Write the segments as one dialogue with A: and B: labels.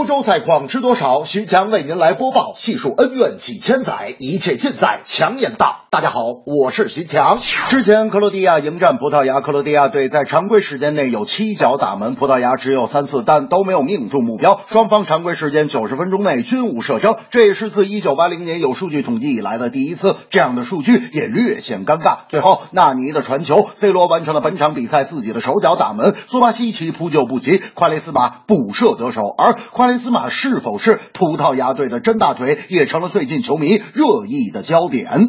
A: 欧洲赛况知多少？徐强为您来播报，细数恩怨几千载，一切尽在强言道。大家好，我是徐强。之前克罗地亚迎战葡萄牙，克罗地亚队在常规时间内有七脚打门，葡萄牙只有三次，但都没有命中目标。双方常规时间九十分钟内均无射正，这也是自一九八零年有数据统计以来的第一次。这样的数据也略显尴尬。最后，纳尼的传球，C 罗完成了本场比赛自己的手脚打门，苏巴西奇扑救不及，夸雷斯马补射得手，而。夸威斯马是否是葡萄牙队的真大腿，也成了最近球迷热议的焦点。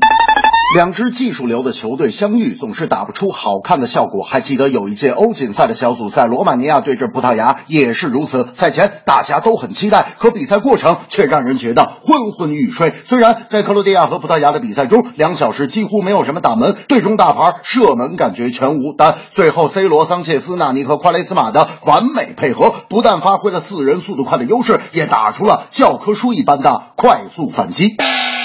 A: 两支技术流的球队相遇，总是打不出好看的效果。还记得有一届欧锦赛的小组赛，罗马尼亚对阵葡萄牙也是如此。赛前大家都很期待，可比赛过程却让人觉得昏昏欲睡。虽然在克罗地亚和葡萄牙的比赛中，两小时几乎没有什么打门，队中大牌射门感觉全无，但最后 C 罗、桑切斯、纳尼和夸雷斯马的完美配合，不但发挥了四人速度快的优势，也打出了教科书一般的快速反击。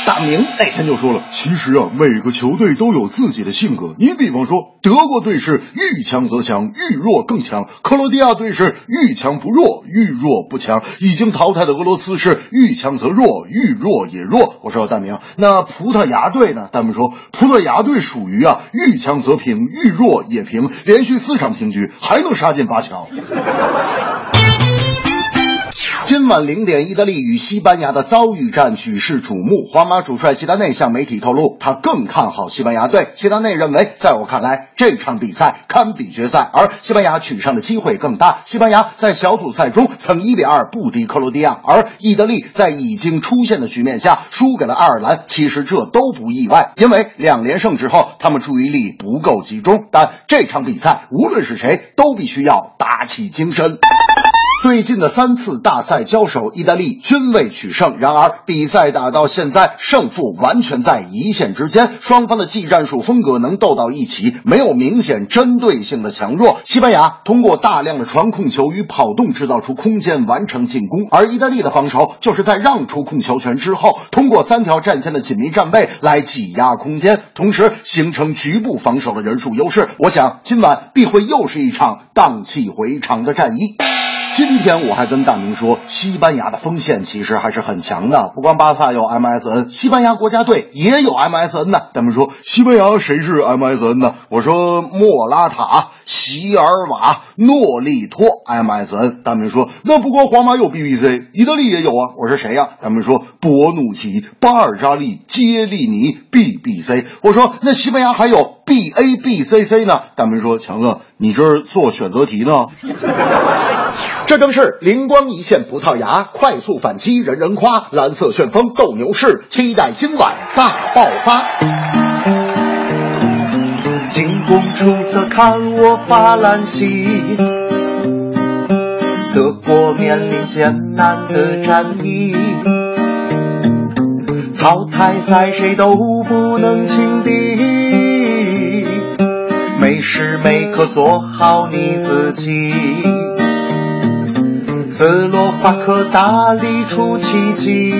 A: 大明那天就说了，其实啊，每个球队都有自己的性格。你比方说，德国队是遇强则强，遇弱更强；克罗地亚队是遇强不弱，遇弱不强。已经淘汰的俄罗斯是遇强则弱，遇弱也弱。我说大明，那葡萄牙队呢？大明说，葡萄牙队属于啊，遇强则平，遇弱也平，连续四场平局，还能杀进八强。今晚零点，意大利与西班牙的遭遇战举世瞩目。皇马主帅齐达内向媒体透露，他更看好西班牙队。齐达内认为，在我看来，这场比赛堪比决赛，而西班牙取胜的机会更大。西班牙在小组赛中曾一比二不敌克罗地亚，而意大。利在已经出现的局面下输给了爱尔兰。其实这都不意外，因为两连胜之后，他们注意力不够集中。但这场比赛，无论是谁，都必须要打起精神。最近的三次大赛交手，意大利均未取胜。然而，比赛打到现在，胜负完全在一线之间，双方的技战术风格能斗到一起，没有明显针对性的强弱。西班牙通过大量的传控球与跑动制造出空间，完成进攻；而意大利的防守就是在让出控球权之后，通过三条战线的紧密站位来挤压空间，同时形成局部防守的人数优势。我想，今晚必会又是一场荡气回肠的战役。今天我还跟大明说，西班牙的锋线其实还是很强的，不光巴萨有 MSN，西班牙国家队也有 MSN 呢。大明说，西班牙谁是 MSN 呢？我说莫拉塔、席尔瓦、诺利托 MSN。大明说，那不光皇马有 BBC，意大利也有啊。我说谁呀？大明说博努奇、巴尔扎利、杰利尼 BBC。我说那西班牙还有 BABCC 呢？大明说强哥，你这儿做选择题呢？这正是灵光一现，葡萄牙快速反击，人人夸；蓝色旋风斗牛士，期待今晚大爆发。
B: 进攻出色，看我法兰西。德国面临艰难的战役，淘汰赛谁都不能轻敌。每时每刻做好你自己。斯洛伐克大力出奇迹，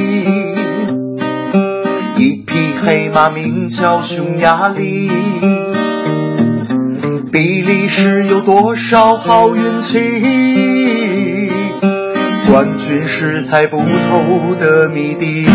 B: 一匹黑马名叫匈牙利。比利时有多少好运气？冠军是猜不透的谜底。